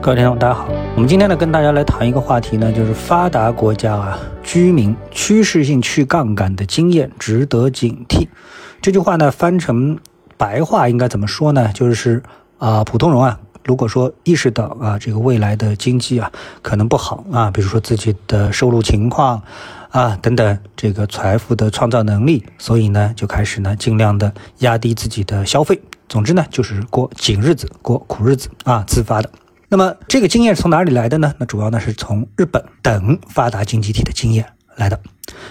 各位听众，大家好。我们今天呢，跟大家来谈一个话题呢，就是发达国家啊，居民趋势性去杠杆的经验值得警惕。这句话呢，翻成白话应该怎么说呢？就是啊，普通人啊，如果说意识到啊，这个未来的经济啊可能不好啊，比如说自己的收入情况啊等等，这个财富的创造能力，所以呢，就开始呢，尽量的压低自己的消费。总之呢，就是过紧日子，过苦日子啊，自发的。那么这个经验是从哪里来的呢？那主要呢是从日本等发达经济体的经验来的。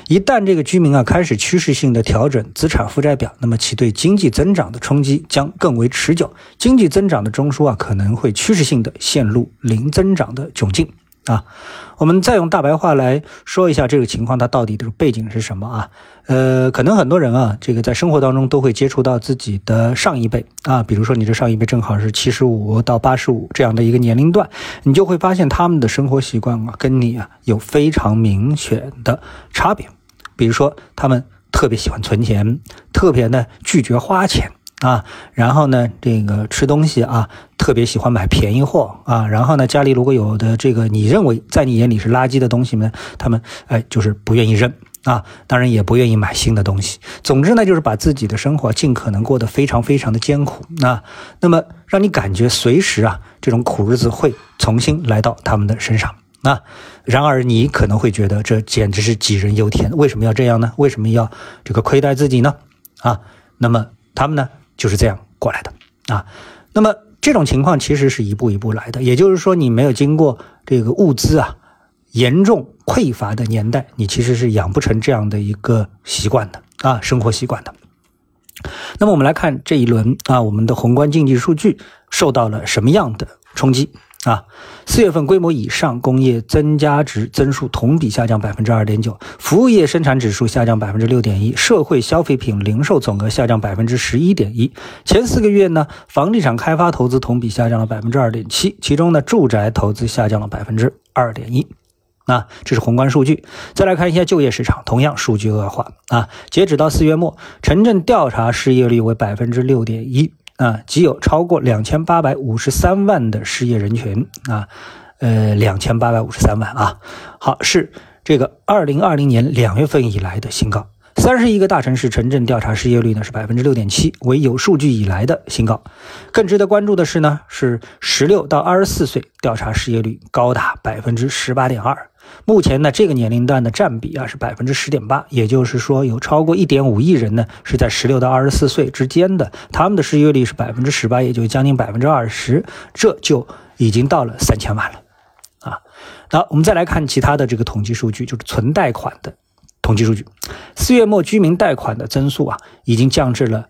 一旦这个居民啊开始趋势性的调整资产负债表，那么其对经济增长的冲击将更为持久，经济增长的中枢啊可能会趋势性的陷入零增长的窘境。啊，我们再用大白话来说一下这个情况，它到底的背景是什么啊？呃，可能很多人啊，这个在生活当中都会接触到自己的上一辈啊，比如说你这上一辈正好是七十五到八十五这样的一个年龄段，你就会发现他们的生活习惯啊，跟你啊有非常明显的差别。比如说，他们特别喜欢存钱，特别呢拒绝花钱。啊，然后呢，这个吃东西啊，特别喜欢买便宜货啊。然后呢，家里如果有的这个你认为在你眼里是垃圾的东西呢，他们哎就是不愿意扔啊，当然也不愿意买新的东西。总之呢，就是把自己的生活尽可能过得非常非常的艰苦啊。那么让你感觉随时啊，这种苦日子会重新来到他们的身上啊。然而你可能会觉得这简直是杞人忧天，为什么要这样呢？为什么要这个亏待自己呢？啊，那么他们呢？就是这样过来的啊，那么这种情况其实是一步一步来的，也就是说，你没有经过这个物资啊严重匮乏的年代，你其实是养不成这样的一个习惯的啊，生活习惯的。那么我们来看这一轮啊，我们的宏观经济数据受到了什么样的冲击？啊，四月份规模以上工业增加值增速同比下降百分之二点九，服务业生产指数下降百分之六点一，社会消费品零售总额下降百分之十一点一。前四个月呢，房地产开发投资同比下降了百分之二点七，其中呢，住宅投资下降了百分之二点一。那这是宏观数据。再来看一下就业市场，同样数据恶化啊。截止到四月末，城镇调查失业率为百分之六点一。啊，即有超过两千八百五十三万的失业人群啊，呃，两千八百五十三万啊，好，是这个二零二零年两月份以来的新高。三十一个大城市城镇调查失业率呢是百分之六点七，为有数据以来的新高。更值得关注的是呢，是十六到二十四岁调查失业率高达百分之十八点二。目前呢，这个年龄段的占比啊是百分之十点八，也就是说，有超过一点五亿人呢是在十六到二十四岁之间的，他们的失业率是百分之十八，也就将近百分之二十，这就已经到了三千万了啊。好，我们再来看其他的这个统计数据，就是存贷款的统计数据，四月末居民贷款的增速啊，已经降至了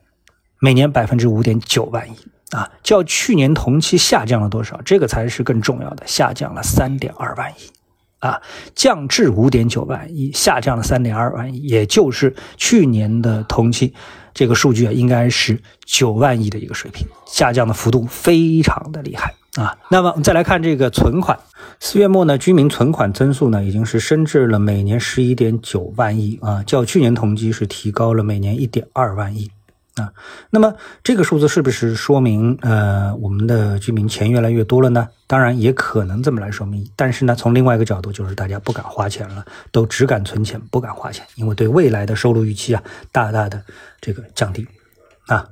每年百分之五点九万亿啊，较去年同期下降了多少？这个才是更重要的，下降了三点二万亿。啊，降至五点九万亿，下降了三点二万亿，也就是去年的同期，这个数据啊，应该是九万亿的一个水平，下降的幅度非常的厉害啊。那么我们再来看这个存款，四月末呢，居民存款增速呢，已经是升至了每年十一点九万亿啊，较去年同期是提高了每年一点二万亿。啊，那么这个数字是不是说明，呃，我们的居民钱越来越多了呢？当然也可能这么来说明，但是呢，从另外一个角度，就是大家不敢花钱了，都只敢存钱，不敢花钱，因为对未来的收入预期啊，大大的这个降低。啊，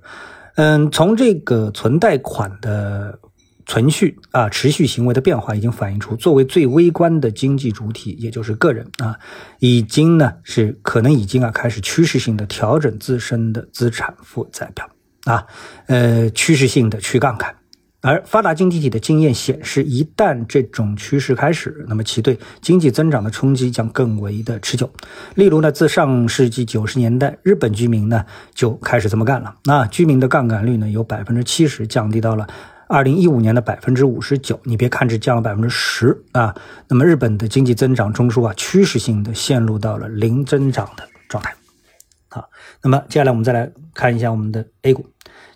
嗯，从这个存贷款的。存续啊，持续行为的变化已经反映出，作为最微观的经济主体，也就是个人啊，已经呢是可能已经啊开始趋势性的调整自身的资产负债表啊，呃，趋势性的去杠杆。而发达经济体的经验显示，一旦这种趋势开始，那么其对经济增长的冲击将更为的持久。例如呢，自上世纪九十年代，日本居民呢就开始这么干了，那居民的杠杆率呢由百分之七十降低到了。二零一五年的百分之五十九，你别看只降了百分之十啊，那么日本的经济增长中枢啊，趋势性的陷入到了零增长的状态。好，那么接下来我们再来看一下我们的 A 股，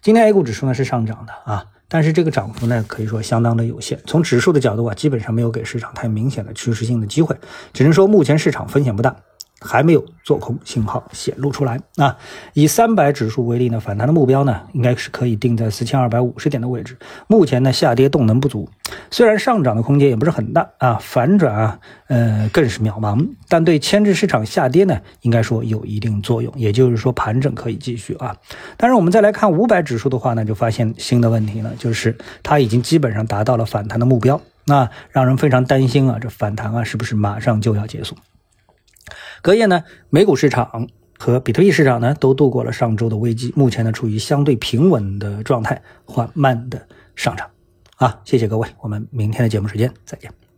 今天 A 股指数呢是上涨的啊，但是这个涨幅呢可以说相当的有限。从指数的角度啊，基本上没有给市场太明显的趋势性的机会，只能说目前市场风险不大。还没有做空信号显露出来啊！以三百指数为例呢，反弹的目标呢，应该是可以定在四千二百五十点的位置。目前呢，下跌动能不足，虽然上涨的空间也不是很大啊，反转啊，呃，更是渺茫。但对牵制市场下跌呢，应该说有一定作用。也就是说，盘整可以继续啊。但是我们再来看五百指数的话呢，就发现新的问题呢，就是它已经基本上达到了反弹的目标，那让人非常担心啊，这反弹啊，是不是马上就要结束？隔夜呢，美股市场。和比特币市场呢，都度过了上周的危机，目前呢处于相对平稳的状态，缓慢的上涨。啊，谢谢各位，我们明天的节目时间再见。